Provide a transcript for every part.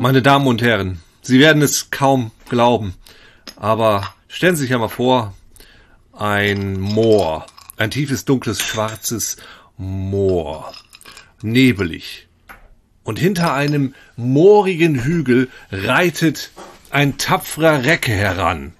Meine Damen und Herren, Sie werden es kaum glauben, aber stellen Sie sich ja mal vor, ein Moor, ein tiefes, dunkles, schwarzes Moor, nebelig. Und hinter einem moorigen Hügel reitet ein tapferer Recke heran.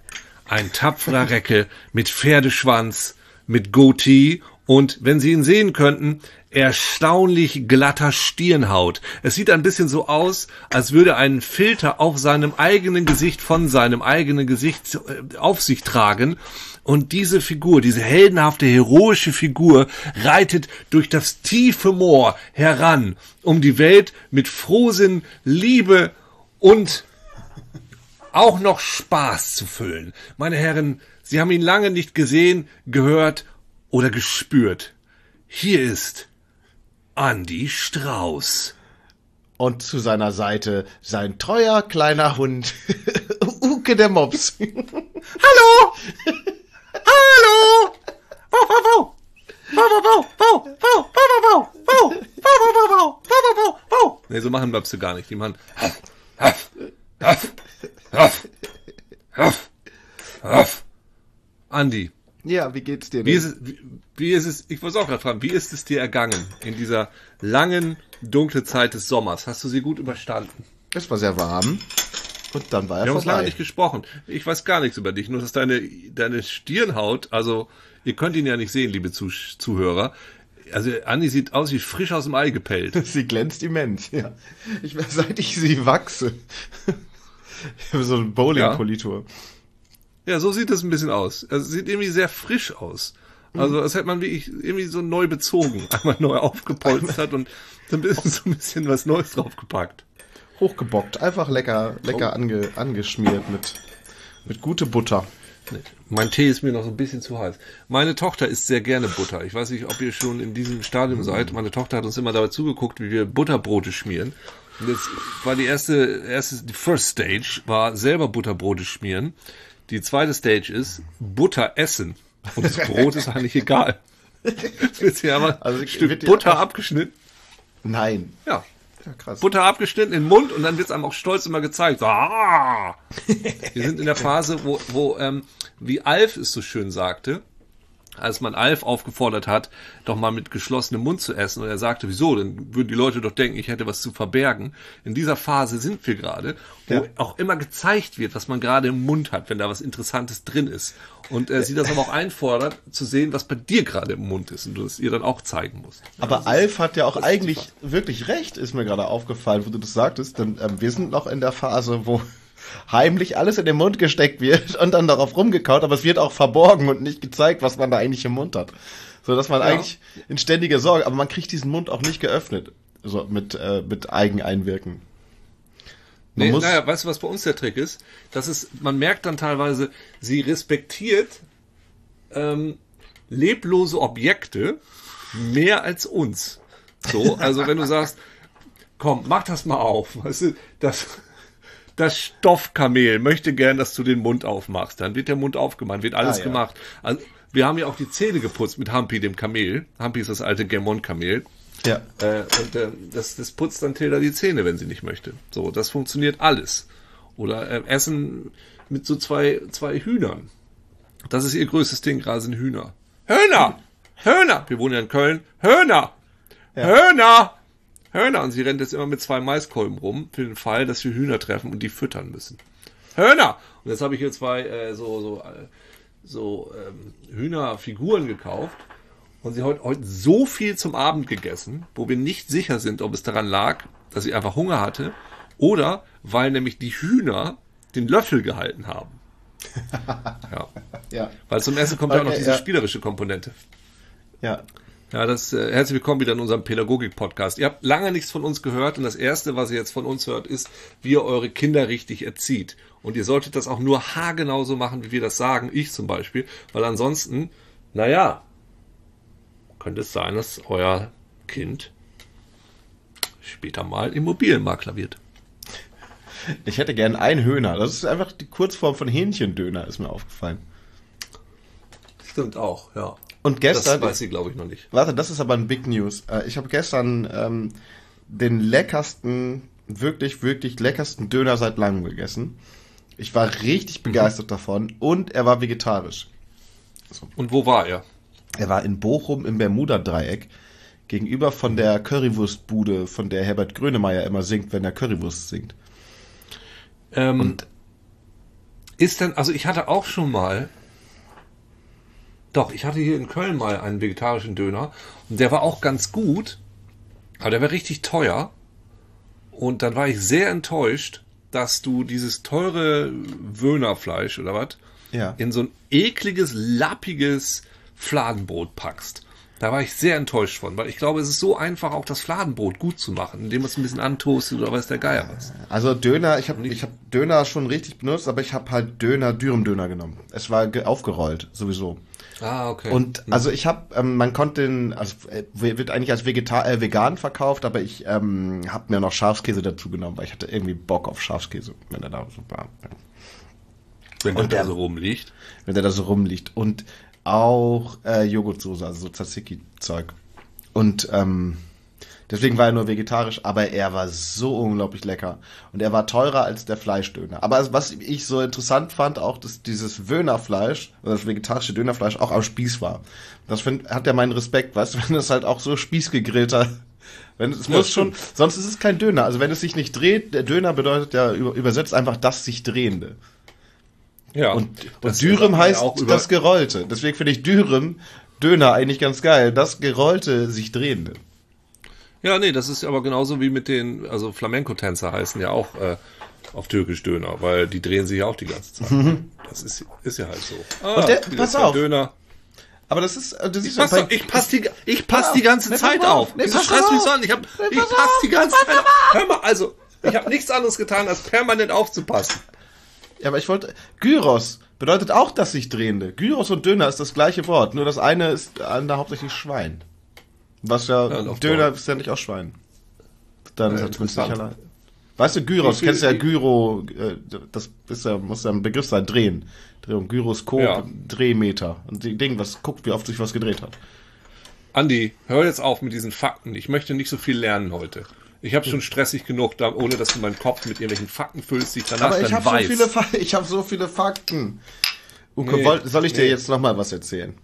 Ein tapferer Recke mit Pferdeschwanz, mit Goatee und, wenn Sie ihn sehen könnten, erstaunlich glatter Stirnhaut. Es sieht ein bisschen so aus, als würde ein Filter auf seinem eigenen Gesicht von seinem eigenen Gesicht äh, auf sich tragen. Und diese Figur, diese heldenhafte, heroische Figur reitet durch das tiefe Moor heran, um die Welt mit Frohsinn, Liebe und auch noch Spaß zu füllen. Meine Herren, Sie haben ihn lange nicht gesehen, gehört oder gespürt. Hier ist Andy Strauß. Und zu seiner Seite sein treuer kleiner Hund, Uke der Mops. Hallo! Hallo! Wow, wow, wow! Ne, so machen Möpse gar nicht. Die machen. Andi, ja, wie geht's dir wie denn? ist es, wie, wie ist es, ich muss auch gerade fragen, wie ist es dir ergangen in dieser langen, dunklen Zeit des Sommers? Hast du sie gut überstanden? Es war sehr warm. Und dann war er Wir haben uns lange vorbei. nicht gesprochen. Ich weiß gar nichts über dich, nur dass deine, deine Stirnhaut, also ihr könnt ihn ja nicht sehen, liebe Zuh Zuhörer. Also Andi sieht aus wie frisch aus dem Ei gepellt. Sie glänzt immens, ja. Ich, seit ich sie wachse. Ich habe so ein Bowling-Politur. Ja, so sieht es ein bisschen aus. Also es sieht irgendwie sehr frisch aus. Also als hätte man wie ich irgendwie so neu bezogen, einmal neu aufgepolstert und so ein bisschen, so ein bisschen was Neues draufgepackt. Hochgebockt. Einfach lecker, lecker ange, angeschmiert mit, mit gute Butter. Mein Tee ist mir noch so ein bisschen zu heiß. Meine Tochter isst sehr gerne Butter. Ich weiß nicht, ob ihr schon in diesem Stadium seid. Meine Tochter hat uns immer dabei zugeguckt, wie wir Butterbrote schmieren. Und das war die erste, erste, die First Stage war selber Butterbrote schmieren. Die zweite Stage ist Butter essen. Und das Brot ist eigentlich egal. Jetzt wird hier aber Also ein Stück Butter auch- abgeschnitten. Nein. Ja. Ja, krass. Butter abgeschnitten in den Mund und dann wird es einem auch stolz immer gezeigt. Ah! Wir sind in der Phase, wo, wo ähm, wie Alf es so schön sagte, als man Alf aufgefordert hat, doch mal mit geschlossenem Mund zu essen. Und er sagte, wieso? Dann würden die Leute doch denken, ich hätte was zu verbergen. In dieser Phase sind wir gerade, wo Ja. auch immer gezeigt wird, was man gerade im Mund hat, wenn da was Interessantes drin ist. Und äh, sie das aber auch einfordert, zu sehen, was bei dir gerade im Mund ist und du es ihr dann auch zeigen musst. Aber Alf hat ja auch eigentlich wirklich recht, ist mir gerade aufgefallen, wo du das sagtest. Denn ähm, wir sind noch in der Phase, wo heimlich alles in den Mund gesteckt wird und dann darauf rumgekaut, aber es wird auch verborgen und nicht gezeigt, was man da eigentlich im Mund hat. So dass man Ja. eigentlich in ständiger Sorge, aber man kriegt diesen Mund auch nicht geöffnet. So mit, äh, mit Eigeneinwirken. Man Nee, muss, naja, weißt du, was bei uns der Trick ist? Das ist, man merkt dann teilweise, sie respektiert ähm, leblose Objekte mehr als uns. So, also wenn du sagst, komm, mach das mal auf, weißt du, das, das Stoffkamel möchte gern, dass du den Mund aufmachst. Dann wird der Mund aufgemacht, wird alles Ah, ja. gemacht. Also, wir haben ja auch die Zähne geputzt mit Hampi, dem Kamel. Hampi ist das alte Germont-Kamel. ja. Äh, und äh, das, das putzt dann Tilda die Zähne, wenn sie nicht möchte. So, das funktioniert alles. Oder äh, Essen mit so zwei, zwei Hühnern. Das ist ihr größtes Ding, gerade sind Hühner. Hühner! Hühner! Wir wohnen ja in Köln. Hühner! Hühner! Hühner! Und sie rennt jetzt immer mit zwei Maiskolben rum, für den Fall, dass wir Hühner treffen und die füttern müssen. Hühner! Und jetzt habe ich hier zwei äh, so, so, äh, so ähm, Hühnerfiguren gekauft. Und sie hat heute so viel zum Abend gegessen, wo wir nicht sicher sind, ob es daran lag, dass sie einfach Hunger hatte oder weil nämlich die Hühner den Löffel gehalten haben. Ja. Ja. Weil zum Essen kommt ja auch noch Okay, diese ja. spielerische Komponente. Ja. Ja, das äh, herzlich willkommen wieder in unserem Pädagogik-Podcast. Ihr habt lange nichts von uns gehört und das erste, was ihr jetzt von uns hört, ist, wie ihr eure Kinder richtig erzieht. Und ihr solltet das auch nur haargenau so machen, wie wir das sagen, ich zum Beispiel, weil ansonsten, naja, könnte es sein, dass euer Kind später mal Immobilienmakler wird. Ich hätte gern einen Höhner. Das ist einfach die Kurzform von Hähnchendöner, ist mir aufgefallen. Stimmt auch, ja. Und Das gestern, weiß sie, glaube ich, noch nicht. Warte, das ist aber ein Big News. Äh, Ich habe gestern ähm, den leckersten wirklich, wirklich leckersten Döner seit langem gegessen. Ich war richtig begeistert mhm. davon und er war vegetarisch. So. Und wo war er? Er war in Bochum im Bermuda-Dreieck gegenüber von der Currywurstbude, von der Herbert Grönemeyer immer singt, wenn er Currywurst singt. Ähm, und ist denn, also ich hatte auch schon mal, doch, ich hatte hier in Köln mal einen vegetarischen Döner und der war auch ganz gut, aber der war richtig teuer. Und dann war ich sehr enttäuscht, dass du dieses teure Wöhnerfleisch oder was ja. in so ein ekliges, lappiges Fladenbrot packst. Da war ich sehr enttäuscht von, weil ich glaube, es ist so einfach, auch das Fladenbrot gut zu machen, indem man es ein bisschen antoastet oder weiß der Geier was. Also Döner, ich habe ich hab Döner schon richtig benutzt, aber ich habe halt Döner, Dürüm-Döner genommen. Es war aufgerollt, sowieso. Ah, okay. Und hm. also ich habe, ähm, man konnte den, also äh, wird eigentlich als Vegetar äh, vegan verkauft, aber ich ähm, habe mir noch Schafskäse dazu genommen, weil ich hatte irgendwie Bock auf Schafskäse, wenn er da so war. Wenn der da so rumliegt. Wenn der da so rumliegt. Und auch äh, Joghurtsoße, also so Tzatziki-Zeug. Und ähm, deswegen war er nur vegetarisch, aber er war so unglaublich lecker. Und er war teurer als der Fleischdöner. Aber was ich so interessant fand, auch, dass dieses Wöhnerfleisch, oder das vegetarische Dönerfleisch auch am Spieß war. Das find, hat ja meinen Respekt, weißt du, wenn das halt auch so spießgegrillter wenn es muss schon, sonst ist es kein Döner. Also wenn es sich nicht dreht, der Döner bedeutet ja übersetzt einfach das sich drehende. Ja. Und, und Dürüm heißt das Gerollte. Deswegen finde ich Dürüm, Döner eigentlich ganz geil. Das Gerollte, sich drehende. Ja, nee, das ist aber genauso wie mit den, also Flamenco-Tänzer heißen ja auch äh, auf Türkisch Döner, weil die drehen sich ja auch die ganze Zeit. Mhm. Das ist, ist ja halt so. Ah, und der, pass auf. Döner. Aber das ist, das ich pass, doch, ich pass die, ich pass die ganze Zeit auf. Nee, Wieso schreist mich so an? Ich hab, ich pass die ganze Zeit auf. Hör mal, also, ich habe nichts anderes getan, als permanent aufzupassen. Ja, aber ich wollte. Gyros bedeutet auch das sich drehende. Gyros und Döner ist das gleiche Wort, nur das eine ist an der hauptsächlich Schwein. Was ja, ja Döner ist ja nicht auch Schwein. Dann ja, ist er zumindest nicht allein. Weißt du, Gyros, kennst du ja Gyro, äh, das ist ja, muss ja ein Begriff sein, drehen. Drehung, Gyroskop, ja. Drehmeter. Und die Ding, was guckt, wie oft sich was gedreht hat. Andi, hör jetzt auf mit diesen Fakten. Ich möchte nicht so viel lernen heute. Ich habe schon stressig genug, da, ohne dass du meinen Kopf mit irgendwelchen Fakten füllst, die ich danach Aber ich dann weiß. So viele Fa ich habe so viele Fakten. Uke, nee, soll ich nee. dir jetzt noch mal was erzählen?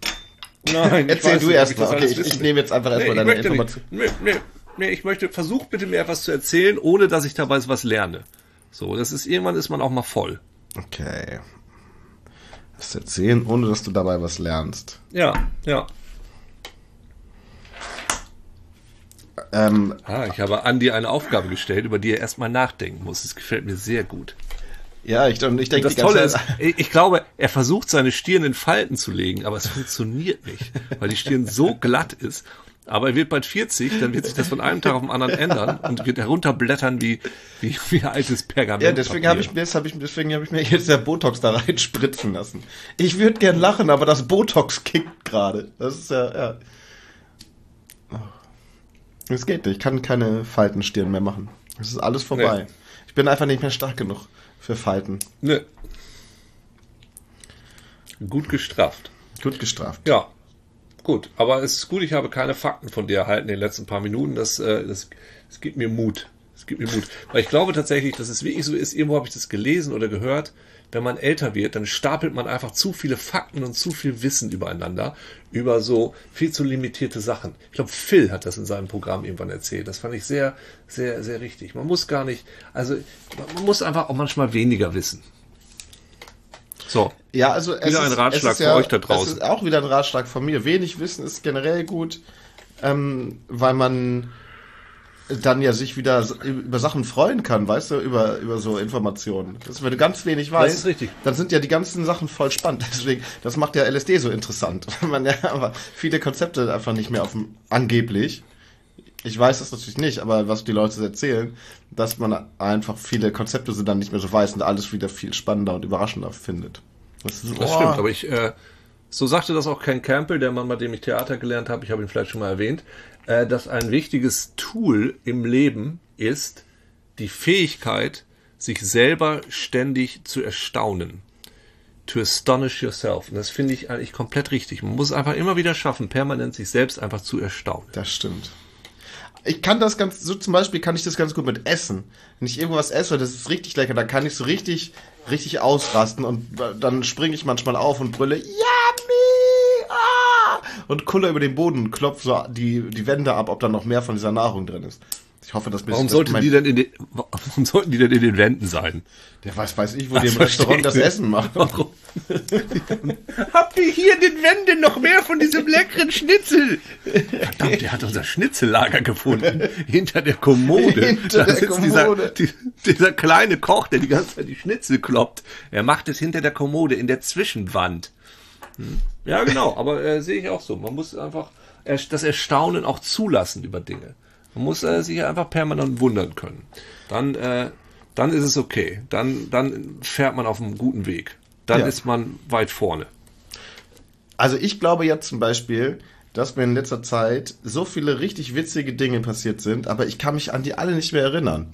Nein, erzähl du erst mal. Okay, ich, ich nehme jetzt einfach erstmal nee, deine Information. Nee, nee, nee, ich möchte, versuch bitte mir etwas zu erzählen, ohne dass ich dabei was lerne. So, das ist, irgendwann ist man auch mal voll. Okay. Was erzählen, ohne dass du dabei was lernst. Ja, ja. Ähm, ah, ich habe Andi eine Aufgabe gestellt, über die er erstmal nachdenken muss. Das gefällt mir sehr gut. Ja, ich, ich denke, das Tolle ist, ich glaube, er versucht seine Stirn in Falten zu legen, aber es funktioniert nicht, weil die Stirn so glatt ist. Aber er wird bald 40, dann wird sich das von einem Tag auf den anderen ändern und wird herunterblättern wie, wie, wie altes Pergament. Ja, deswegen habe ich mir, hab ich, deswegen habe ich mir jetzt der Botox da rein spritzen lassen. Ich würde gern lachen, aber das Botox kickt gerade. Das ist ja, ja. Es geht nicht. Ich kann keine Faltenstirn mehr machen. Es ist alles vorbei. Nee. Ich bin einfach nicht mehr stark genug für Falten. Nö. Gut gestrafft. Gut gestraft. Ja. Gut, aber es ist gut, ich habe keine Fakten von dir erhalten in den letzten paar Minuten. Das, äh, das, das gibt mir Mut. Das gibt mir Mut. Weil ich glaube tatsächlich, dass es wirklich so ist, irgendwo habe ich das gelesen oder gehört, wenn man älter wird, dann stapelt man einfach zu viele Fakten und zu viel Wissen übereinander, über so viel zu limitierte Sachen. Ich glaube, Phil hat das in seinem Programm irgendwann erzählt. Das fand ich sehr, sehr, sehr richtig. Man muss gar nicht, also man muss einfach auch manchmal weniger wissen. So. Ja, also es wieder ein Ratschlag ist, für ja, euch da draußen. Es ist auch wieder ein Ratschlag von mir. Wenig Wissen ist generell gut, ähm, weil man dann ja sich wieder über Sachen freuen kann, weißt du, über, über so Informationen. Das, wenn du ganz wenig weißt, dann sind ja die ganzen Sachen voll spannend. Deswegen, das macht ja LSD so interessant. Wenn man ja aber viele Konzepte einfach nicht mehr auf dem, angeblich, ich weiß das natürlich nicht, aber was die Leute erzählen, dass man einfach viele Konzepte sind dann nicht mehr so weiß und alles wieder viel spannender und überraschender findet. Das, ist, das stimmt, aber ich, äh, so sagte das auch Ken Campbell, der Mann, bei dem ich Theater gelernt habe, ich habe ihn vielleicht schon mal erwähnt, äh, dass ein wichtiges Tool im Leben ist die Fähigkeit, sich selber ständig zu erstaunen. To astonish yourself. Und das finde ich eigentlich komplett richtig. Man muss einfach immer wieder schaffen, permanent sich selbst einfach zu erstaunen. Das stimmt. Ich kann das ganz, so zum Beispiel kann ich das ganz gut mit Essen. Wenn ich irgendwas esse, das ist richtig lecker, dann kann ich so richtig, richtig ausrasten und dann springe ich manchmal auf und brülle, Yummy! Ah! Und kulle über den Boden und klopfe so die, die Wände ab, ob da noch mehr von dieser Nahrung drin ist. Ich hoffe, dass Warum sollten die denn in den, warum sollten die denn in den Wänden sein? Der weiß, weiß ich, wo die im Restaurant das Essen machen. Warum? Habt ihr hier in den Wänden noch mehr von diesem leckeren Schnitzel? Verdammt, der hat unser Schnitzellager gefunden. Hinter der Kommode. Hinter da der sitzt dieser, Kommode. die, dieser kleine Koch, der die ganze Zeit die Schnitzel kloppt. Er macht es hinter der Kommode in der Zwischenwand. Hm. Ja, genau, aber äh, sehe ich auch so. Man muss einfach das Erstaunen auch zulassen über Dinge. Man muss äh, sich einfach permanent wundern können. Dann, äh, dann ist es okay. Dann, dann fährt man auf einem guten Weg. Dann Ja. ist man weit vorne. Also ich glaube jetzt zum Beispiel, dass mir in letzter Zeit so viele richtig witzige Dinge passiert sind, aber ich kann mich an die alle nicht mehr erinnern.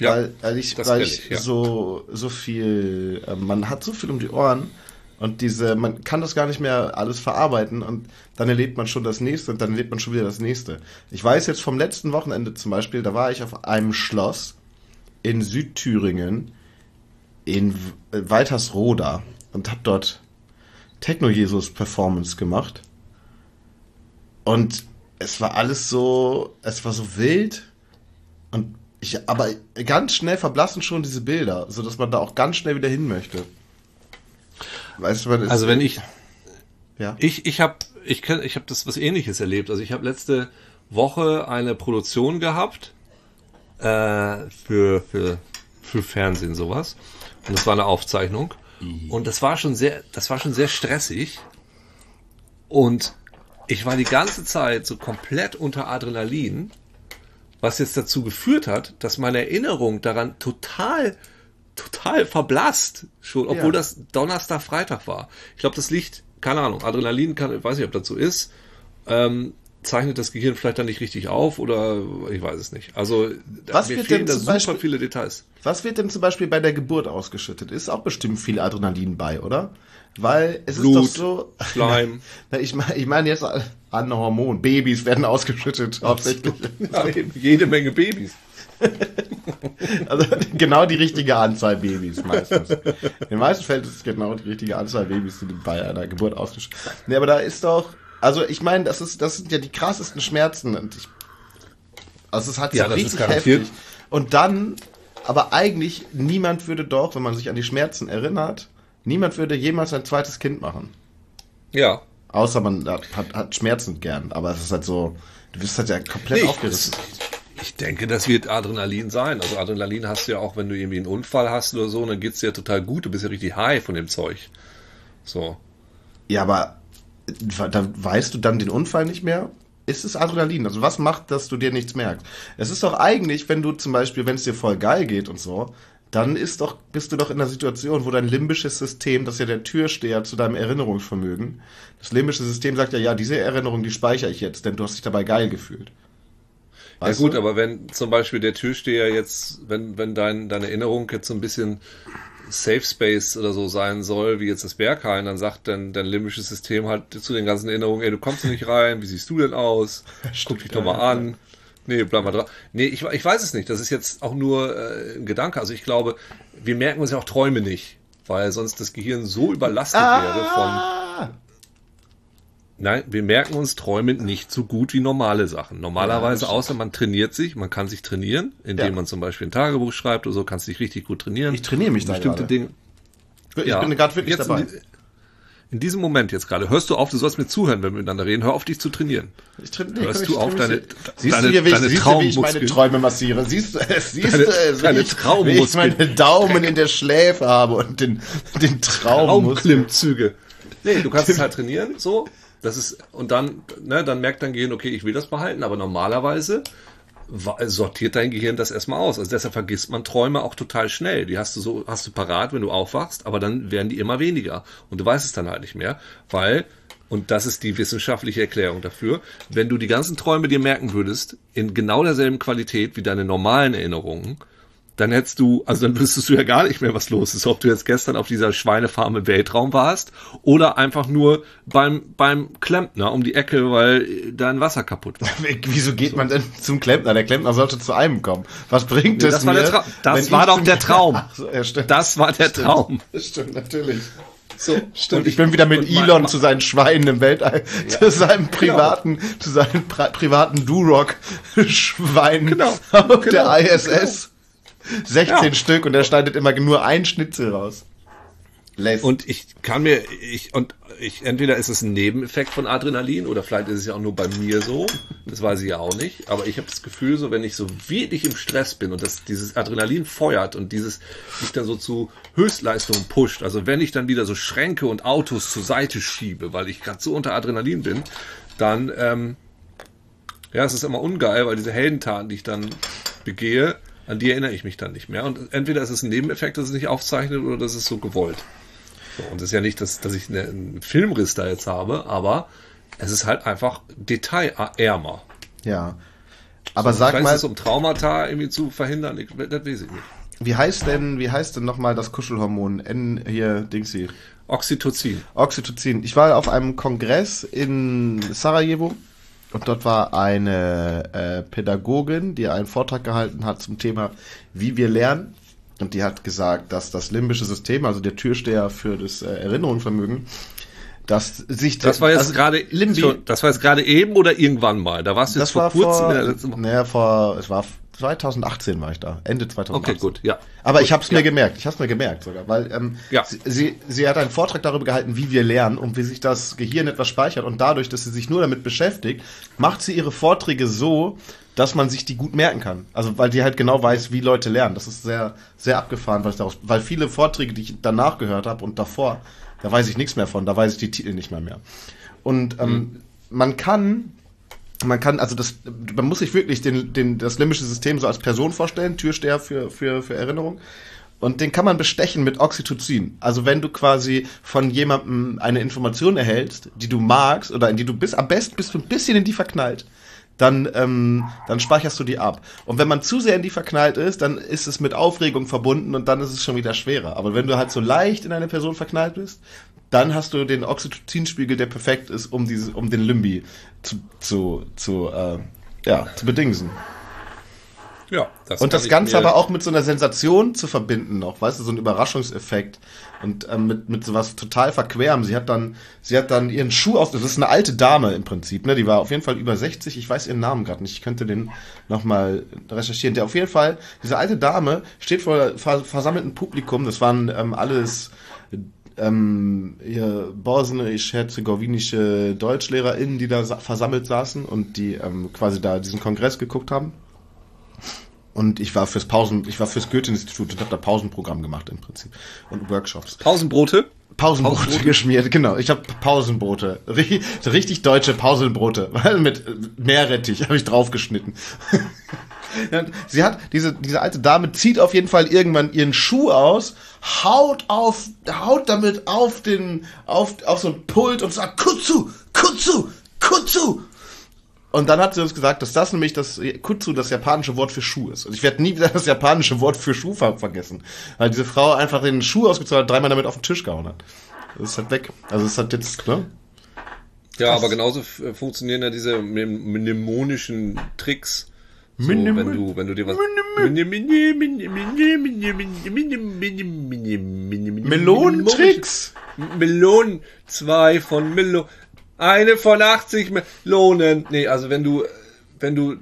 weil, weil ich, weil ich, ja. so, so viel, äh, man hat so viel um die Ohren und diese, man kann das gar nicht mehr alles verarbeiten und dann erlebt man schon das nächste und dann erlebt man schon wieder das nächste. Ich weiß jetzt vom letzten Wochenende zum Beispiel, da war ich auf einem Schloss in Südthüringen in äh, Waltersroda und habe dort Techno-Jesus-Performance gemacht. Und es war alles so, es war so wild und ich, aber ganz schnell verblassen schon diese Bilder, so dass man da auch ganz schnell wieder hin möchte. Weißt du, man ist, Also wenn ich, ja, ich, ich habe, ich ich habe das was Ähnliches erlebt. Also ich habe letzte Woche eine Produktion gehabt äh, für für für Fernsehen sowas. Und das war eine Aufzeichnung. Und das war schon sehr, das war schon sehr stressig. Und ich war die ganze Zeit so komplett unter Adrenalin, was jetzt dazu geführt hat, dass meine Erinnerung daran total, total verblasst, schon, obwohl Ja. das Donnerstag, Freitag war. Ich glaube, das liegt, keine Ahnung, Adrenalin kann, ich weiß nicht, ob das so ist, ähm, zeichnet das Gehirn vielleicht dann nicht richtig auf oder ich weiß es nicht. Also Was mir wird fehlen denn da zum super Beispiel- viele Details. Was wird denn zum Beispiel bei der Geburt ausgeschüttet? Ist auch bestimmt viel Adrenalin bei, oder? Weil es Blut, ist doch so. Schleim. Na, ich meine ich mein jetzt an Hormon. Babys werden ausgeschüttet, hauptsächlich. Ja, jede Menge Babys. Also genau die richtige Anzahl Babys meistens. In den meisten Fällen ist es genau die richtige Anzahl Babys, die bei einer Geburt ausgeschüttet werden. Nee, aber da ist doch. Also ich meine, das ist, das sind ja die krassesten Schmerzen. Und ich, also es hat Ja, ist richtig heftig. Und dann, aber eigentlich, niemand würde doch, wenn man sich an die Schmerzen erinnert, niemand würde jemals ein zweites Kind machen. Ja. Außer man hat, hat, hat Schmerzen gern. Aber es ist halt so, du bist halt ja komplett Nee, aufgerissen. Ich denke, das wird Adrenalin sein. Also Adrenalin hast du ja auch, wenn du irgendwie einen Unfall hast oder so, dann geht's dir total gut. Du bist ja richtig high von dem Zeug. So. Ja, aber da weißt du dann den Unfall nicht mehr? Ist es Adrenalin? Also was macht, dass du dir nichts merkst? Es ist doch eigentlich, wenn du zum Beispiel, wenn es dir voll geil geht und so, dann ist doch, bist du doch in einer Situation, wo dein limbisches System, das ist ja der Türsteher zu deinem Erinnerungsvermögen, das limbische System sagt ja, ja, diese Erinnerung, die speichere ich jetzt, denn du hast dich dabei geil gefühlt. Weißt ja gut, du? aber wenn zum Beispiel der Türsteher jetzt, wenn, wenn dein, deine Erinnerung jetzt so ein bisschen Safe Space oder so sein soll, wie jetzt das Berghain, dann sagt dann dein limbisches System halt zu den ganzen Erinnerungen, ey, du kommst nicht rein, wie siehst du denn aus? Guck dich doch mal ja, an. Nee, bleib mal dran. Nee, ich, ich weiß es nicht. Das ist jetzt auch nur äh, ein Gedanke. Also ich glaube, wir merken uns ja auch Träume nicht, weil sonst das Gehirn so überlastet wäre von Ah! Nein, wir merken uns Träume nicht so gut wie normale Sachen. Normalerweise, außer man trainiert sich, man kann sich trainieren, indem Ja. man zum Beispiel ein Tagebuch schreibt oder so, kannst du dich richtig gut trainieren. Ich trainiere mich da Bestimmte gerade. Dinge. Ich Ja. bin gerade wirklich dabei. In, in diesem Moment jetzt gerade, hörst du auf, du sollst mir zuhören, wenn wir miteinander reden, hör auf, dich zu trainieren. Ich train- nee, Hörst ich du auf, trainiere deine- siehst deine- du hier, wie ich, deine siehst du, wie ich meine Träume massiere? Siehst du es? Siehst Deine- du es? Wie deine ich, wie ich meine Daumen in der Schläfe habe und den, den Traummuskel. Traumklimmzüge. Nee, du kannst es halt trainieren, so. Das ist, und dann, ne, dann merkt dein Gehirn, okay, ich will das behalten, aber normalerweise sortiert dein Gehirn das erstmal aus. Also deshalb vergisst man Träume auch total schnell. Die hast du so, hast du parat, wenn du aufwachst, aber dann werden die immer weniger. Und du weißt es dann halt nicht mehr, weil, und das ist die wissenschaftliche Erklärung dafür, wenn du die ganzen Träume dir merken würdest, in genau derselben Qualität wie deine normalen Erinnerungen, dann hättest du, also dann wüsstest du ja gar nicht mehr, was los ist, ob du jetzt gestern auf dieser Schweinefarm im Weltraum warst oder einfach nur beim, beim Klempner um die Ecke, weil dein Wasser kaputt war. Wieso geht man denn zum Klempner? Der Klempner sollte zu einem kommen. Was bringt Nee, es das war mir? der das war doch der Traum. So, ja, stimmt. Das war der Stimmt. Traum. Das stimmt, natürlich. So, Und ich bin wieder mit Elon zu seinen Schweinen im Weltall, zu seinem privaten, zu seinen pri privaten Durock-Schweinen Genau, auf genau, der ISS. 16 Ja. Stück und er schneidet immer nur ein Schnitzel raus. Lässt. Und ich kann mir, ich, und ich, entweder ist es ein Nebeneffekt von Adrenalin oder vielleicht ist es ja auch nur bei mir so. Das weiß ich ja auch nicht. Aber ich habe das Gefühl, so wenn ich so wirklich im Stress bin und das, dieses Adrenalin feuert und dieses mich dann so zu Höchstleistungen pusht. Also wenn ich dann wieder so Schränke und Autos zur Seite schiebe, weil ich gerade so unter Adrenalin bin, dann, ähm, ja, es ist immer ungeil, weil diese Heldentaten, die ich dann begehe, an die erinnere ich mich dann nicht mehr. Und entweder ist es ein Nebeneffekt, dass es nicht aufzeichnet, oder das ist so gewollt. So, und es ist ja nicht, dass, dass ich eine, einen Filmriss da jetzt habe, aber es ist halt einfach detailärmer. ja. Aber So, sag mal, ist um Traumata irgendwie zu verhindern, ich, das weiß ich nicht. wie heißt denn, wie heißt denn nochmal das Kuschelhormon? N, hier, Dingsy. Oxytocin. Oxytocin. Ich war auf einem Kongress in Sarajevo und dort war eine äh, Pädagogin, die einen Vortrag gehalten hat zum Thema, wie wir lernen. Und die hat gesagt, dass das limbische System, also der Türsteher für das äh, Erinnerungsvermögen, dass sich Das war jetzt also gerade, Limbi, das war jetzt gerade eben oder irgendwann mal? Da warst du jetzt das vor kurzem vor, in der letzten Woche. naja, vor, es war 2018 war ich da, Ende 2018. Okay, gut, ja. Aber ich habe es mir ja. gemerkt. Ich habe es mir gemerkt sogar, weil ähm, Ja. sie, sie, sie hat einen Vortrag darüber gehalten, wie wir lernen und wie sich das Gehirn etwas speichert. Und dadurch, dass sie sich nur damit beschäftigt, macht sie ihre Vorträge so, dass man sich die gut merken kann. Also weil die halt genau weiß, wie Leute lernen. Das ist sehr, sehr abgefahren, weil, ich daraus, weil viele Vorträge, die ich danach gehört habe und davor, da weiß ich nichts mehr von, da weiß ich die Titel nicht mehr mehr. Und ähm, man kann man kann, also das, man muss sich wirklich den, den, das limbische System so als Person vorstellen, Türsteher für, für, für Erinnerung. Und den kann man bestechen mit Oxytocin. Also wenn du quasi von jemandem eine Information erhältst, die du magst oder in die du bist, am besten bist du ein bisschen in die verknallt, dann, ähm, dann speicherst du die ab. Und wenn man zu sehr in die verknallt ist, dann ist es mit Aufregung verbunden und dann ist es schon wieder schwerer. Aber wenn du halt so leicht in eine Person verknallt bist, dann hast du den Oxytocinspiegel, der perfekt ist, um diese, um den Limbi zu, zu, zu, äh, ja, zu bedingsen. Ja, das Und das Ganze aber auch mit so einer Sensation zu verbinden noch, weißt du, so ein Überraschungseffekt und ähm, mit, mit sowas total verquerem. Sie hat dann, sie hat dann ihren Schuh aus, das ist eine alte Dame im Prinzip, ne, die war auf jeden Fall über 60, ich weiß ihren Namen gerade nicht, ich könnte den nochmal recherchieren. Der auf jeden Fall, diese alte Dame steht vor ver versammelten Publikum, das waren ähm, alles ähm, hier bosnisch-herzegowinische DeutschlehrerInnen, die da sa versammelt saßen und die ähm, quasi da diesen Kongress geguckt haben. Und ich war fürs Pausen, ich war fürs Goethe-Institut und habe da Pausenprogramm gemacht im Prinzip und Workshops. Pausenbrote? Pausenbrote, Pausenbrote? geschmiert, genau. Ich habe Pausenbrote, Ri- so richtig deutsche Pausenbrote mit Meerrettich habe ich draufgeschnitten. Sie hat diese diese alte Dame zieht auf jeden Fall irgendwann ihren Schuh aus, haut auf, haut damit auf den auf auf so ein Pult und sagt Kutsu, Kutsu, Kutsu. Und dann hat sie uns gesagt, dass das nämlich das Kutsu das japanische Wort für Schuh ist. Und ich werde nie wieder das japanische Wort für Schuh ver vergessen, weil diese Frau einfach den Schuh ausgezogen hat, dreimal damit auf den Tisch gehauen hat. Das ist halt weg. Also es hat jetzt, ne? Ja, aber genauso funktionieren ja diese mnem- mnemonischen Tricks. So, wenn du, wenn du dir was. Melonentricks. Melonen, zwei von Melo, eine von 80 Melonen. Nee, also wenn du, wenn du,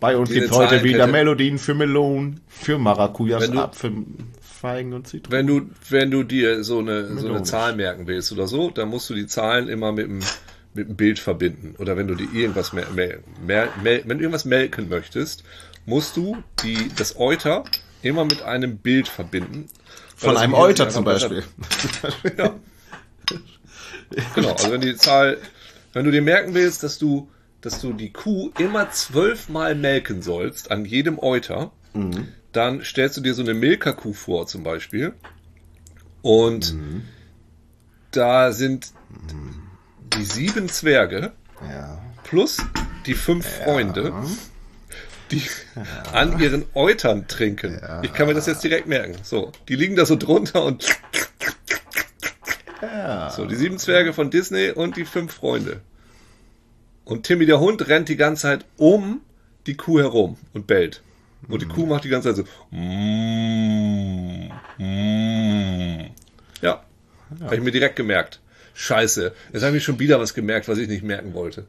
Bei uns gibt's heute Zahlen wieder könnte- Melodien für Melonen, für Maracujas, du- Apfel, Feigen und Zitronen. wenn du, wenn du dir so eine, so eine. Zahl merken willst oder so, dann musst du die Zahlen immer mit dem, mit dem Bild verbinden. Oder wenn du dir irgendwas mehr, mehr, mehr, mehr, wenn du irgendwas melken möchtest, musst du die, das Euter immer mit einem Bild verbinden. Von einem Euter zum Beispiel. besser- Ja. Genau, also wenn die Zahl, wenn du dir merken willst, dass du, dass du die Kuh immer zwölfmal melken sollst an jedem Euter, Mhm. dann stellst du dir so eine Milka-Kuh vor zum Beispiel. Und Mhm. da sind die sieben Zwerge Ja. plus die fünf Freunde. die an ihren Eutern trinken. Ich kann mir das jetzt direkt merken. So, die liegen da so drunter und so, die sieben Zwerge von Disney und die fünf Freunde. Und Timmy der Hund rennt die ganze Zeit um die Kuh herum und bellt. Und die Kuh macht die ganze Zeit so. Mm, mm. Ja, habe ich mir direkt gemerkt. Scheiße, jetzt habe ich schon wieder was gemerkt, was ich nicht merken wollte.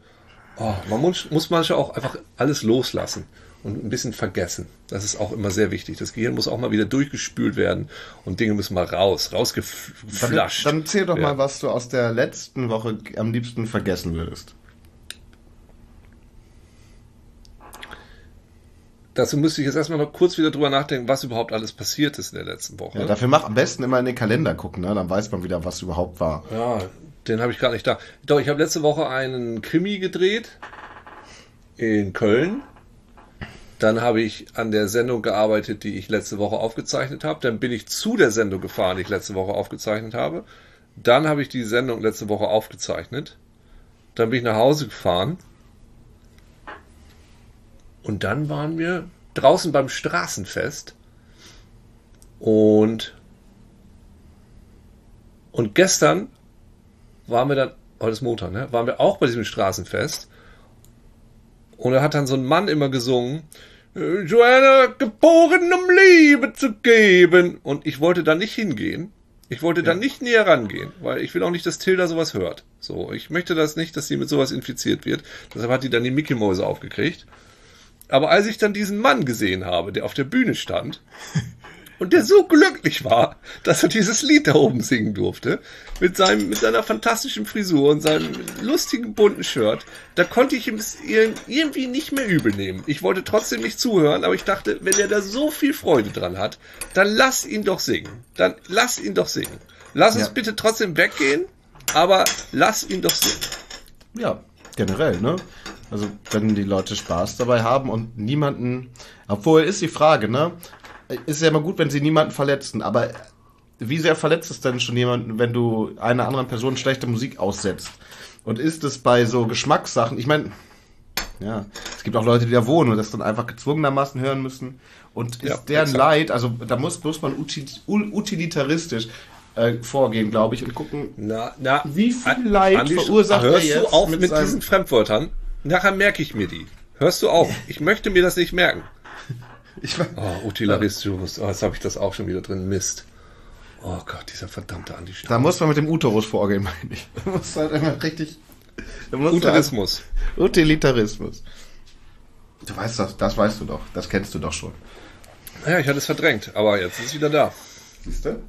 Oh, man muss, muss manchmal auch einfach alles loslassen und ein bisschen vergessen. Das ist auch immer sehr wichtig. Das Gehirn muss auch mal wieder durchgespült werden und Dinge müssen mal raus, rausgeflasht. Dann, dann zähl doch ja. mal, was du aus der letzten Woche am liebsten vergessen würdest. Dazu müsste ich jetzt erstmal noch kurz wieder drüber nachdenken, was überhaupt alles passiert ist in der letzten Woche. Ja, dafür mach am besten immer in den Kalender gucken, ne? dann weiß man wieder, was überhaupt war. Ja, den habe ich gar nicht da. Doch, ich habe letzte Woche einen Krimi gedreht in Köln. Dann habe ich an der Sendung gearbeitet, die ich letzte Woche aufgezeichnet habe. Dann bin ich zu der Sendung gefahren, die ich letzte Woche aufgezeichnet habe. Dann habe ich die Sendung letzte Woche aufgezeichnet. Dann bin ich nach Hause gefahren und dann waren wir draußen beim Straßenfest und und gestern waren wir dann, heute ist Montag, ne? Waren wir auch bei diesem Straßenfest. Und da hat dann so ein Mann immer gesungen, Joanna geboren, um Liebe zu geben. Und ich wollte da nicht hingehen. Ich wollte ja. da nicht näher rangehen, weil ich will auch nicht, dass Tilda sowas hört. So, ich möchte das nicht, dass sie mit sowas infiziert wird. Deshalb hat die dann die Mickey Mäuse aufgekriegt. Aber als ich dann diesen Mann gesehen habe, der auf der Bühne stand und der so glücklich war, dass er dieses Lied da oben singen durfte, mit seinem, mit seiner fantastischen Frisur und seinem lustigen bunten Shirt, da konnte ich ihm irgendwie nicht mehr übel nehmen. Ich wollte trotzdem nicht zuhören, aber ich dachte, wenn er da so viel Freude dran hat, dann lass ihn doch singen. Dann lass ihn doch singen. Lass uns bitte trotzdem weggehen, aber lass ihn doch singen. Ja, generell, ne? Also wenn die Leute Spaß dabei haben und niemanden, obwohl ist die Frage, ne? Ist ja immer gut, wenn sie niemanden verletzen, aber wie sehr verletzt es denn schon jemanden, wenn du einer anderen Person schlechte Musik aussetzt? Und ist es bei so Geschmackssachen, ich meine, ja, es gibt auch Leute, die da wohnen und das dann einfach gezwungenermaßen hören müssen. Und ist ja, deren exakt. Leid, also da muss, muss man utilitaristisch äh, vorgehen, glaube ich, und gucken, na, na, wie viel Leid verursacht er jetzt. Hörst du auf mit, mit diesen Fremdwörtern? Nachher merke ich mir die. Hörst du auf? Ich möchte mir das nicht merken. Ich oh, Utilitarismus. Oh, jetzt habe ich das auch schon wieder drin. Mist. Oh Gott, dieser verdammte Andi Da muss man mit dem Uterus vorgehen, meine ich. Da muss halt immer richtig. Utilitarismus. Halt, Utilitarismus. Du weißt das, das weißt du doch. Das kennst du doch schon. Ja, ich hatte es verdrängt, aber jetzt ist es wieder da. Siehst du?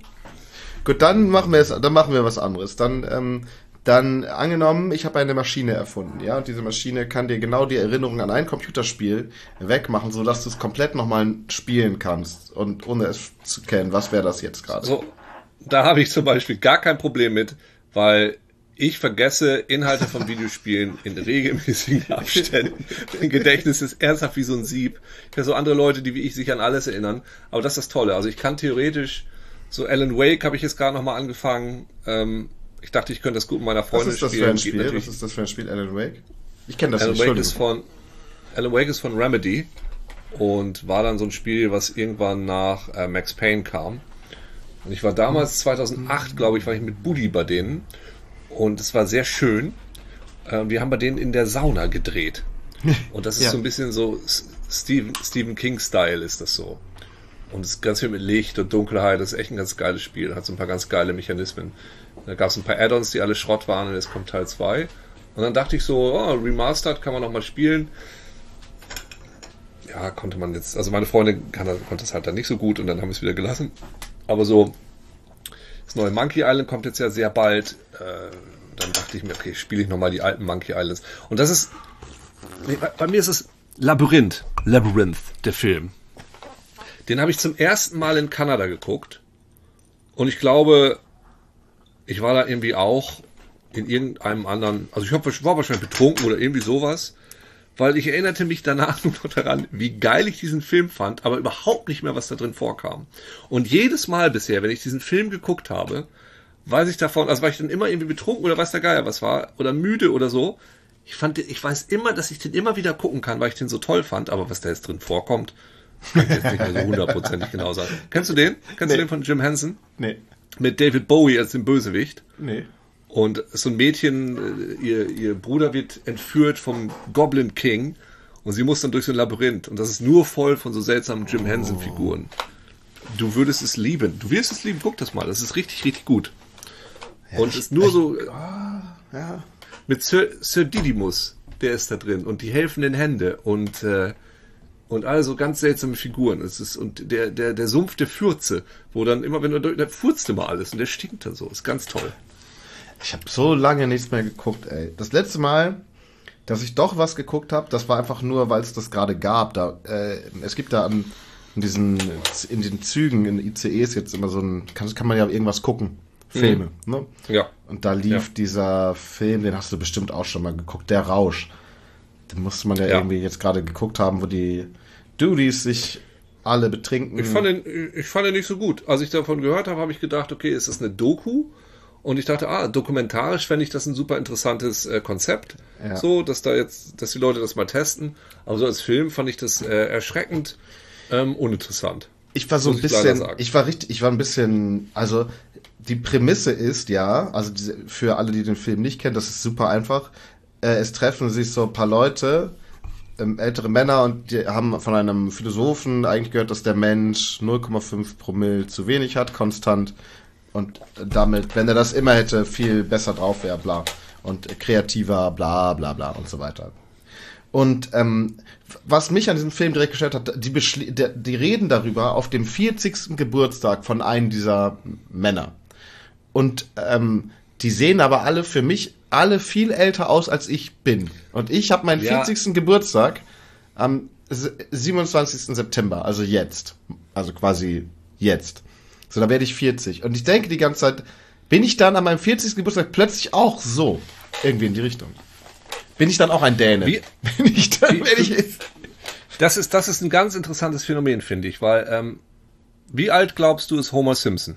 Gut, dann machen wir es, dann machen wir was anderes. Dann ähm, dann angenommen, ich habe eine Maschine erfunden, ja, und diese Maschine kann dir genau die Erinnerung an ein Computerspiel wegmachen, sodass du es komplett nochmal spielen kannst und ohne es zu kennen. Was wäre das jetzt gerade? So, da habe ich zum Beispiel gar kein Problem mit, weil ich vergesse Inhalte von Videospielen in regelmäßigen Abständen. mein Gedächtnis ist ernsthaft wie so ein Sieb. Ich habe so andere Leute, die wie ich sich an alles erinnern. Aber das ist das Tolle. Also ich kann theoretisch, so Alan Wake habe ich jetzt gerade nochmal angefangen. Ähm, ich dachte, ich könnte das gut mit meiner Freundin spielen. Was ist das spielen. für ein Spiel? Was ist das für ein Spiel, Alan Wake? Ich kenne das Alan nicht. Wake ist von, Alan Wake ist von Remedy und war dann so ein Spiel, was irgendwann nach äh, Max Payne kam. Und ich war damals, 2008, glaube ich, war ich mit Buddy bei denen und es war sehr schön. Äh, wir haben bei denen in der Sauna gedreht. Und das ist ja. so ein bisschen so Stephen, Stephen King-Style ist das so. Und es ist ganz viel mit Licht und Dunkelheit. Das ist echt ein ganz geiles Spiel. Hat so ein paar ganz geile Mechanismen. Da gab es ein paar Add-ons, die alle Schrott waren und jetzt kommt Teil 2. Und dann dachte ich so, oh, Remastered kann man noch mal spielen. Ja, konnte man jetzt, also meine Freundin kann, konnte es halt dann nicht so gut und dann haben wir es wieder gelassen. Aber so, das neue Monkey Island kommt jetzt ja sehr bald. Äh, dann dachte ich mir, okay, spiele ich nochmal die alten Monkey Islands. Und das ist, bei mir ist es Labyrinth, Labyrinth, der Film. Den habe ich zum ersten Mal in Kanada geguckt. Und ich glaube, ich war da irgendwie auch in irgendeinem anderen, also ich hab, war wahrscheinlich betrunken oder irgendwie sowas, weil ich erinnerte mich danach nur noch daran, wie geil ich diesen Film fand, aber überhaupt nicht mehr, was da drin vorkam. Und jedes Mal bisher, wenn ich diesen Film geguckt habe, weiß ich davon, also war ich dann immer irgendwie betrunken oder weiß der Geier was war, oder müde oder so, Ich fand, ich weiß immer, dass ich den immer wieder gucken kann, weil ich den so toll fand, aber was da jetzt drin vorkommt, kann ich jetzt nicht mehr so hundertprozentig genau sagen. Kennst du den? Kennst Nee. du den von Jim Henson? Nee. Mit David Bowie als dem Bösewicht. Nee. Und so ein Mädchen, äh, ihr, ihr Bruder wird entführt vom Goblin King und sie muss dann durch so ein Labyrinth. Und das ist nur voll von so seltsamen Jim Henson-Figuren. Du würdest es lieben. Du wirst es lieben. Guck das mal. Das ist richtig, richtig gut. und es ist nur so Ja. mit Sir, Sir Didymus, der ist da drin. Und die helfenden Hände und, äh, und all so ganz seltsame Figuren. Es ist, und der, der, der Sumpf der Fürze, wo dann immer, wenn du, da furzt immer alles und der stinkt dann so. Ist ganz toll. Ich habe so lange nichts mehr geguckt, ey. Das letzte Mal, dass ich doch was geguckt habe, das war einfach nur, weil es das gerade gab. Da, äh, es gibt da an, in diesen in den Zügen, in ICEs jetzt immer so ein, kann, kann man ja irgendwas gucken. Filme, ne? Ja. Und da lief Ja. dieser Film, den hast du bestimmt auch schon mal geguckt, Der Rausch. Den musste man ja, Ja. irgendwie jetzt gerade geguckt haben, wo die Dudies sich alle betrinken. Ich fand, den, ich fand den nicht so gut. Als ich davon gehört habe, habe ich gedacht, okay, ist das eine Doku? Und ich dachte, ah, dokumentarisch fände ich das ein super interessantes äh, Konzept. Ja. So, dass da jetzt, dass die Leute das mal testen. Aber so als Film fand ich das äh, erschreckend ähm, uninteressant. Ich war so ein ich bisschen, sagen. ich war richtig, ich war ein bisschen, also die Prämisse ist ja, also diese, für alle, die den Film nicht kennen, das ist super einfach. Äh, es treffen sich so ein paar Leute, ähm, ältere Männer, und die haben von einem Philosophen eigentlich gehört, dass der Mensch 0,5 Promille zu wenig hat, konstant. Und damit, wenn er das immer hätte, viel besser drauf wäre, bla. Und kreativer, bla, bla, bla und so weiter. Und ähm, was mich an diesem Film direkt gestört hat, die, beschli- der, die reden darüber auf dem 40. Geburtstag von einem dieser Männer. Und ähm, die sehen aber alle für mich alle viel älter aus, als ich bin. Und ich habe meinen Ja. 40. Geburtstag am s- 27. September, also jetzt. Also quasi jetzt. So, da werde ich 40. Und ich denke die ganze Zeit, bin ich dann an meinem 40. Geburtstag plötzlich auch so? Irgendwie in die Richtung. Bin ich dann auch ein Däne? Wie- Bin ich dann, wie- wenn ich, Das ist, das ist ein ganz interessantes Phänomen, finde ich, weil ähm, wie alt glaubst du ist Homer Simpson?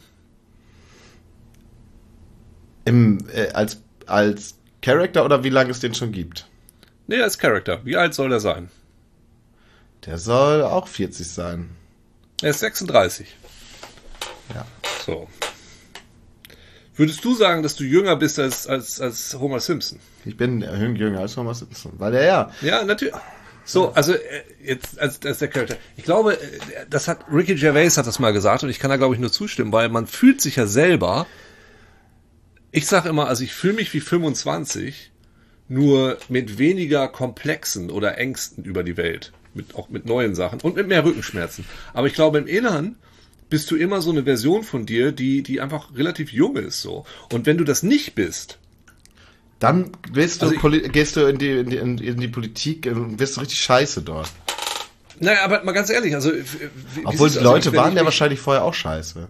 im, äh, als, als Character oder wie lange es den schon gibt? Nee, als Charakter. Wie alt soll er sein? Der soll auch 40 sein. Er ist 36. Ja. So. Würdest du sagen, dass du jünger bist als, als, als Homer Simpson? Ich bin jünger als Homer Simpson, weil er ja. Ja, natürlich. So, also äh, jetzt als, als der Charakter. Ich glaube, äh, das hat Ricky Gervais hat das mal gesagt und ich kann da glaube ich nur zustimmen, weil man fühlt sich ja selber. Ich sage immer, also ich fühle mich wie 25, nur mit weniger Komplexen oder Ängsten über die Welt, mit auch mit neuen Sachen und mit mehr Rückenschmerzen. Aber ich glaube im Inneren bist du immer so eine Version von dir, die die einfach relativ jung ist so. Und wenn du das nicht bist, Dann willst du Also ich- gehst du in die, in die, in die- Politik und wirst du richtig scheiße dort. naja, aber mal ganz ehrlich, also Obwohl die also Leute waren ja wahrscheinlich vorher auch scheiße.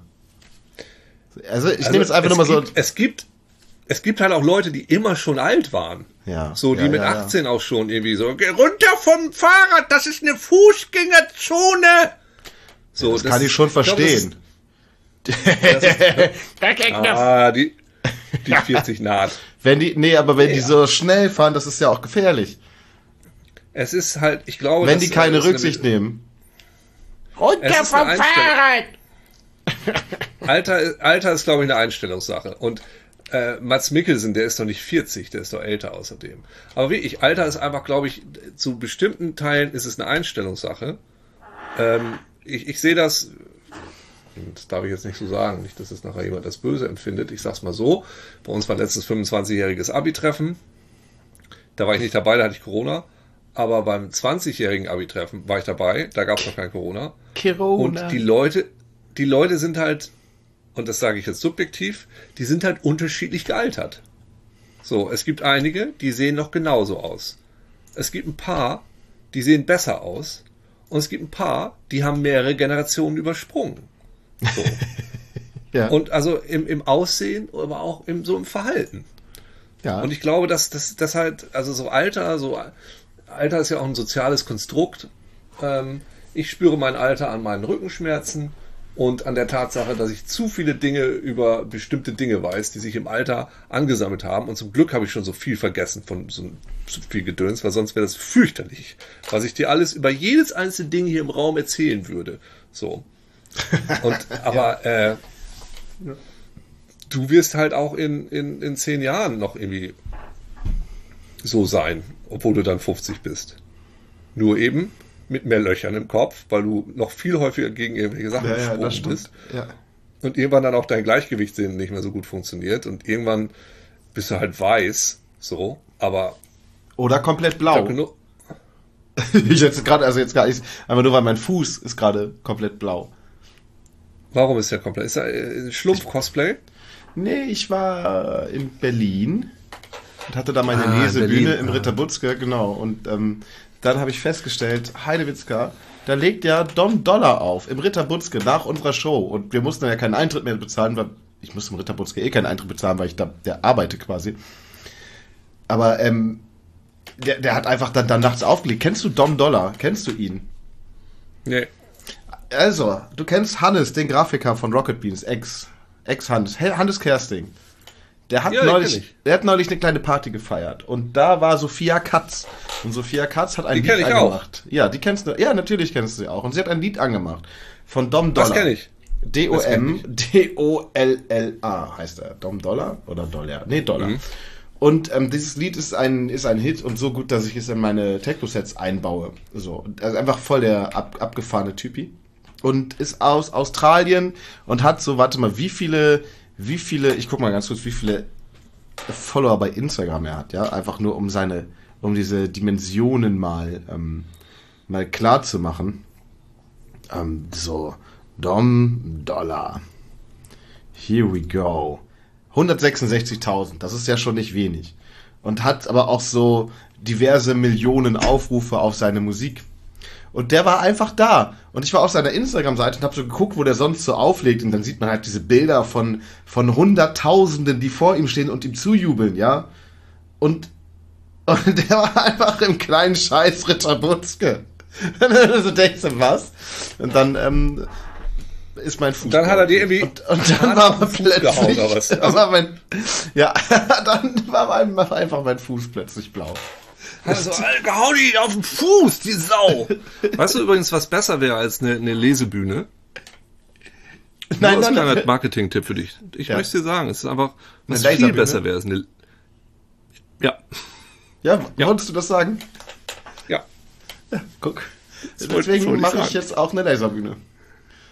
Also ich Also nehme jetzt einfach nur mal so. Es gibt, es gibt halt auch Leute, die immer schon alt waren. Ja, So, die ja, mit ja, ja. 18 auch schon irgendwie so, geh runter vom Fahrrad, das ist eine Fußgängerzone. So, das, kann ich schon glaub, das verstehen. ist- ah, die, die 40 naht. Wenn die, nee, aber wenn die so schnell fahren, das ist ja auch gefährlich. Es ist halt, ich glaube, Wenn das, die keine ist eine- Rücksicht nehmen. Runter vom. Fahrrad! Alter, Alter ist, glaube ich, eine Einstellungssache. Und äh, Mats Mikkelsen, der ist doch nicht 40, der ist doch älter außerdem. Aber wirklich, Alter ist einfach, glaube ich, zu bestimmten Teilen ist es eine Einstellungssache. Ähm, ich ich sehe das, das darf ich jetzt nicht so sagen, nicht, dass es nachher jemand das Böse empfindet. Ich sag's mal so, bei uns war letztes 25-jähriges Abi-Treffen. Da war ich nicht dabei, da hatte ich Corona. Aber beim 20-jährigen Abi-Treffen war ich dabei, da gab es noch kein Corona. Corona. Und die Leute, die Leute sind halt, und das sage ich jetzt subjektiv, die sind halt unterschiedlich gealtert. So, es gibt einige, die sehen noch genauso aus. Es gibt ein paar, die sehen besser aus. Und es gibt ein paar, die haben mehrere Generationen übersprungen. So. ja. Und also im, im Aussehen, aber auch im, so im Verhalten. ja. Und ich glaube, dass das halt, also so Alter, so Alter ist ja auch ein soziales Konstrukt. Ähm, ich spüre mein Alter an meinen Rückenschmerzen und an der Tatsache, dass ich zu viele Dinge über bestimmte Dinge weiß, die sich im Alter angesammelt haben. Und zum Glück habe ich schon so viel vergessen von so viel Gedöns, weil sonst wäre das fürchterlich, was ich dir alles über jedes einzelne Ding hier im Raum erzählen würde. So. Und aber äh, du wirst halt auch in, in, in zehn Jahren noch irgendwie so sein, obwohl du dann 50 bist. Nur eben mit mehr Löchern im Kopf, weil du noch viel häufiger gegen irgendwelche Sachen Ja, ja, das gesprungen stimmt. bist. Ja. Und irgendwann dann auch dein Gleichgewichtssinn nicht mehr so gut funktioniert und irgendwann bist du halt weiß, so, aber Oder komplett ich blau. genug, ich jetzt gerade, also jetzt gar nicht, einfach nur weil mein Fuß ist gerade komplett blau. warum ist der komplett? Ist er äh, Schlumpf-Cosplay? Nee, ich war in Berlin und hatte da meine Ah, Lesebühne Berlin, im ah. Ritter Butzke, genau. Und ähm, dann habe ich festgestellt, Heidewitzka, da legt ja Dom Dollar auf im Ritter Butzke nach unserer Show. Und wir mussten ja keinen Eintritt mehr bezahlen, weil ich musste im Ritter Butzke eh keinen Eintritt bezahlen, weil ich da der arbeite quasi. Aber ähm, der, der hat einfach dann, dann nachts aufgelegt. Kennst du Dom Dollar? Kennst du ihn? Nee. Also, du kennst Hannes, den Grafiker von Rocket Beans, Ex, Ex-Hannes, Hannes Kersting. Der hat, Ja, neulich, ich. der hat neulich eine kleine Party gefeiert. Und da war Sophia Katz. Und Sophia Katz hat ein Die Lied ich auch. angemacht. Ja, die kennst du. Ja, natürlich kennst du sie auch. Und sie hat ein Lied angemacht. Von Dom Dollar. Das kenne ich. Das kenn D-O-M, D-O-L-L-A heißt er. Dom Dollar oder Dollar? Nee, Dollar. Mhm. Und ähm, dieses Lied ist ein, ist ein Hit und so gut, dass ich es in meine Techno-Sets einbaue. So, also einfach voll der ab, abgefahrene Typi. Und ist aus Australien und hat so, warte mal, wie viele, wie viele, ich guck mal ganz kurz, wie viele Follower bei Instagram er hat, ja, einfach nur um seine, um diese Dimensionen mal, ähm, mal klar zu machen. Ähm, so, Dom Dollar. Here we go. 166.000, das ist ja schon nicht wenig. Und hat aber auch so diverse Millionen Aufrufe auf seine Musik. Und der war einfach da. Und ich war auf seiner Instagram-Seite und habe so geguckt, wo der sonst so auflegt. Und dann sieht man halt diese Bilder von, von Hunderttausenden, die vor ihm stehen und ihm zujubeln, ja. Und, und der war einfach im kleinen Scheiß Ritter Butzke. Und dann so denkst du, was? Und dann ähm, ist mein Fuß. dann hat er dir irgendwie- Und, und dann war man gehauen, plötzlich. oder was? dann war mein, ja, dann war mein, war einfach mein Fuß plötzlich blau. Also, Alter, hau die auf den Fuß, die Sau! Weißt du übrigens, was besser wäre als eine, eine Lesebühne? Nein, Nur als nein, kleiner nein. Marketing-Tipp für dich. Ich Ja. möchte dir sagen, es ist einfach, was Eine viel besser wäre. ist Eine, ja, Ja, Ja. wolltest du das sagen? ja. Guck. wollte- wollte Deswegen ich mache ich jetzt auch eine Laserbühne.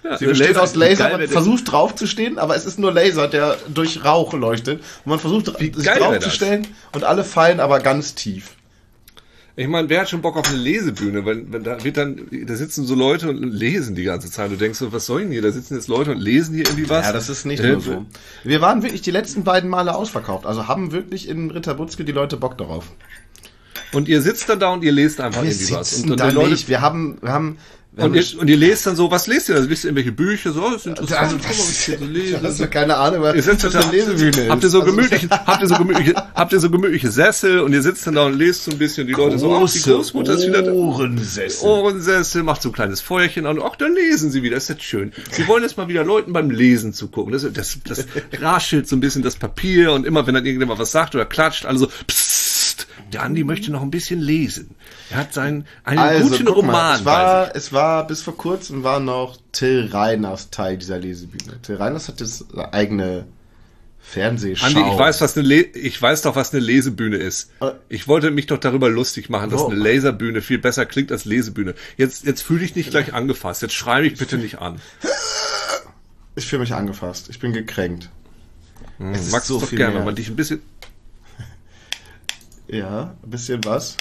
ja Sie besteht aus Laser, Geil man versucht drauf zu stehen, aber es ist nur Laser, der durch Rauch leuchtet. Und man versucht sich geil wär drauf das? zu stellen und alle fallen aber ganz tief. Ich meine, wer hat schon Bock auf eine Lesebühne? Wenn, wenn da wird dann, da sitzen so Leute und lesen die ganze Zeit. Du denkst so, was soll denn hier? Da sitzen jetzt Leute und lesen hier irgendwie was. Ja, das ist nicht Äh, nur so. Wir waren wirklich die letzten beiden Male ausverkauft. Also haben wirklich in Ritterbutzke die Leute Bock darauf. Und ihr sitzt dann da und ihr lest einfach Wir irgendwie was. sitzen Und, da Leute, nicht. Wir haben, wir haben, und, ihr, und ihr lest dann so, was lest ihr? Also wisst ihr irgendwelche Bücher? So, oh, das ist interessant. also, Guck mal, was ich hier so lese. du hast ja keine Ahnung, was Ihr sitzt das da, eine Lesebühne habt ihr so Also, gemütliche, habt ihr so gemütliche, habt ihr so gemütliche Sessel und ihr sitzt dann da und lest so ein bisschen. Die Leute so, ach, die Großmutter ist wieder da. Ohrensessel. Ohrensessel, macht so ein kleines Feuerchen an. Ach, dann lesen sie wieder. ist jetzt schön. Sie wollen jetzt mal wieder Leuten beim Lesen zugucken. Das, das, das raschelt so ein bisschen das Papier und immer, wenn dann irgendjemand was sagt oder klatscht, alle so, psst, der Andi möchte noch ein bisschen lesen. Er hat seinen, einen Also, guten guck mal, Roman es war, es war, bis vor kurzem war noch Till Reiners Teil dieser Lesebühne. Till Reiners hat jetzt eine eigene Fernsehschau. Andi, ich weiß, was eine Le ich weiß doch, was eine Lesebühne ist. Äh. Ich wollte mich doch darüber lustig machen, dass Oh. eine Laserbühne viel besser klingt als Lesebühne. Jetzt, jetzt fühle ich nicht gleich angefasst. Jetzt schrei mich bitte nicht an. Ich fühle mich angefasst. Ich bin gekränkt. Hm, ist magst so du doch gerne, wenn man dich ein bisschen. Ja, ein bisschen was.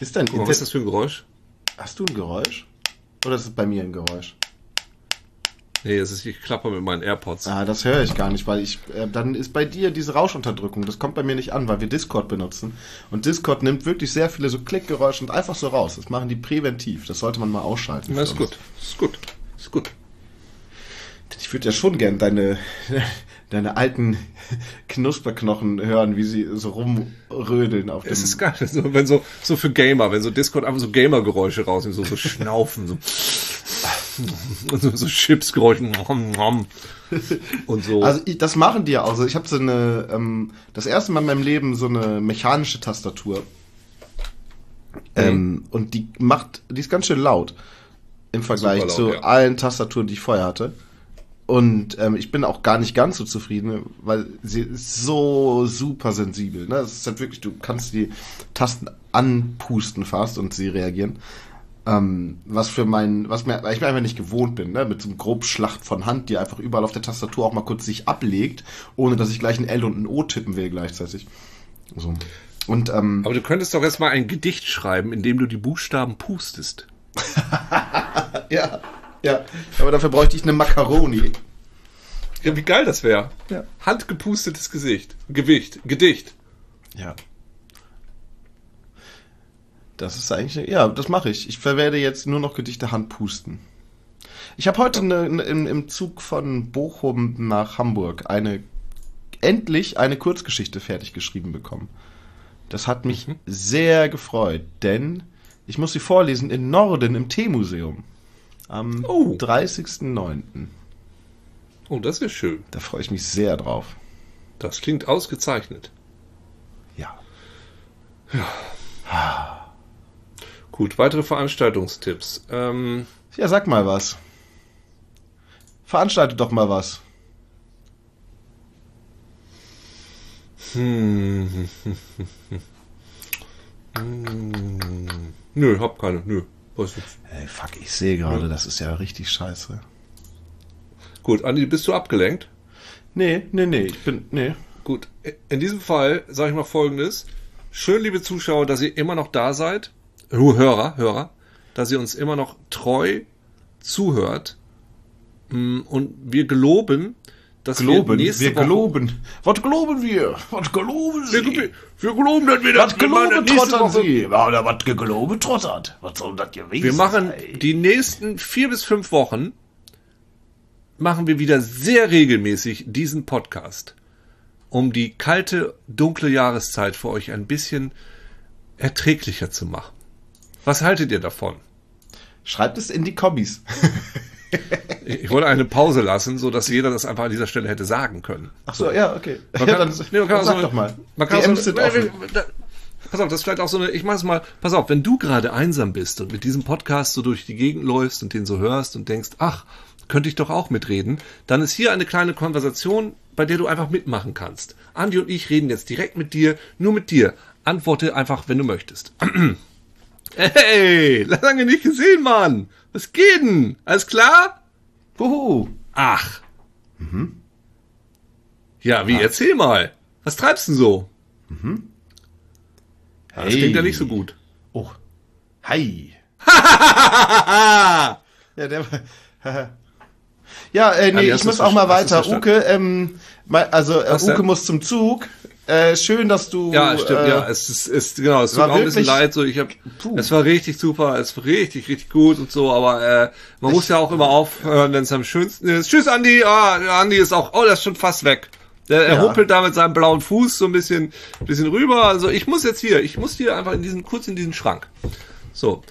Ist dein Guck mal, was ist das für ein Geräusch? Hast du ein Geräusch? Oder ist es bei mir ein Geräusch? Nee, es ist, ich klappe mit meinen AirPods. Ah, das höre ich gar nicht, weil ich, äh, dann ist bei dir diese Rauschenunterdrückung. Das kommt bei mir nicht an, weil wir Discord benutzen. Und Discord nimmt wirklich sehr viele so Klickgeräusche und einfach so raus. Das machen die präventiv. Das sollte man mal ausschalten. Na, ist uns. gut. Ist gut. Ist gut. Ich würde ja schon gern deine, deine alten Knusperknochen hören, wie sie so rumrödeln auf dem. Es ist geil, so, wenn so, so für Gamer, wenn so Discord einfach so Gamer-Geräusche rausnehmen, so, so schnaufen, so. Und so, so Chipsgeräusche. Und so. Also ich, das machen die ja auch. Also ich habe so eine, ähm, das erste Mal in meinem Leben so eine mechanische Tastatur. Ähm, und die macht, die ist ganz schön laut im Vergleich Super laut, zu ja. allen Tastaturen, die ich vorher hatte. Und ähm, ich bin auch gar nicht ganz so zufrieden, weil sie ist so super sensibel. Ne? Es ist halt wirklich, du kannst die Tasten anpusten fast und sie reagieren. Ähm, was für mein, was mir, weil ich mir einfach nicht gewohnt bin, ne? mit so einem Grobschlacht von Hand, die einfach überall auf der Tastatur auch mal kurz sich ablegt, ohne dass ich gleich ein L und ein O tippen will gleichzeitig. So. Und ähm, Aber du könntest doch erstmal ein Gedicht schreiben, in dem du die Buchstaben pustest. ja, ja, aber dafür bräuchte ich eine Macaroni. Ja, wie geil das wäre. Ja. Handgepustetes Gesicht. Gewicht. Gedicht. Ja. Das ist eigentlich, ja, das mache ich. Ich werde jetzt nur noch Gedichte handpusten. Ich habe heute eine, eine, im, im Zug von Bochum nach Hamburg eine, endlich eine Kurzgeschichte fertig geschrieben bekommen. Das hat mich sehr gefreut, denn ich muss sie vorlesen in Norden im Teemuseum. Am Oh. 30.09. Oh, das wäre schön. Da freue ich mich sehr drauf. Das klingt ausgezeichnet. Ja. Gut, weitere Veranstaltungstipps. Ähm, Ja, sag mal was. Veranstalte doch mal was. nö, hab keine. Nö. Ey, fuck, ich sehe gerade, das ist ja richtig scheiße. Gut, Andi, bist du abgelenkt? Nee, nee, nee, ich bin, nee. Gut, in diesem Fall sage ich mal Folgendes. Schön, liebe Zuschauer, dass ihr immer noch da seid. Hörer, Hörer. Dass ihr uns immer noch treu zuhört. Mm, Und wir geloben, dass Geloben, wir nächste wir Woche... geloben. Was geloben wir? Was geloben Wir, Sie? wir, wir geloben, dass wir das nächste trottern Sie? Ja, oder was geloben trottert? Was soll das gewesen Wir machen sein? die nächsten vier bis fünf Wochen machen wir wieder sehr regelmäßig diesen Podcast, um die kalte, dunkle Jahreszeit für euch ein bisschen erträglicher zu machen. Was haltet ihr davon? Schreibt es in die Kommis. Ich wollte eine Pause lassen, so dass jeder das einfach an dieser Stelle hätte sagen können. Ach so, ja, okay. Man ja, kann, dann, nee, man kann sag so, doch mal. Man kann DMs so, sind offen. Da, pass auf, das ist vielleicht auch so eine, ich mach's mal, pass auf, wenn du gerade einsam bist und mit diesem Podcast so durch die Gegend läufst und den so hörst und denkst, ach, könnte ich doch auch mitreden, dann ist hier eine kleine Konversation, bei der du einfach mitmachen kannst. Andi und ich reden jetzt direkt mit dir, nur mit dir. Antworte einfach, wenn du möchtest. Hey, lange nicht gesehen, Mann. Was geht denn? Alles klar? Huhu. Ach. Ja, wie, erzähl mal. Was treibst du denn so? Ja, das klingt ja nicht so gut. Oh. Hi. ja, der war. Ja, äh, nee, ich muss auch mal weiter. Uke, ähm, also äh, Uke muss zum Zug. Äh, schön, dass du. Ja, stimmt, äh, ja, es ist, ist genau, es tut war mir auch ein bisschen leid, so ich hab, Puh. es war richtig super, es war richtig, richtig gut und so, aber äh, man muss ja auch immer aufhören, wenn es am schönsten ist. Tschüss, Andi, ah, Andi ist auch, oh, der ist schon fast weg. Der, er Ja. humpelt da mit seinem blauen Fuß so ein bisschen, bisschen rüber. Also ich muss jetzt hier, ich muss hier einfach in diesen, kurz in diesen Schrank. So.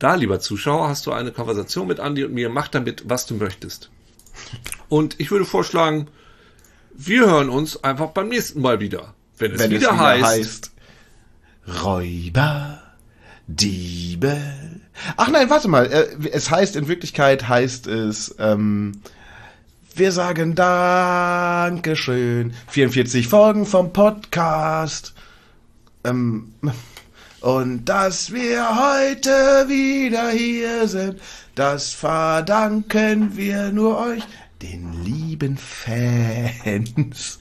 Da, lieber Zuschauer, hast du eine Konversation mit Andi und mir. Mach damit, was du möchtest. Und ich würde vorschlagen, wir hören uns einfach beim nächsten Mal wieder. Wenn es, wenn wieder, es wieder heißt, heißt. Räuber, Diebe. Ach nein, warte mal. äh, Es heißt in Wirklichkeit heißt es. Ähm, wir sagen Dankeschön. 44 Folgen vom Podcast. Ähm, und dass wir heute wieder hier sind, das verdanken wir nur euch, den lieben Fans.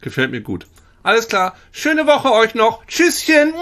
gefällt mir gut. Alles klar. Schöne Woche euch noch. Tschüsschen.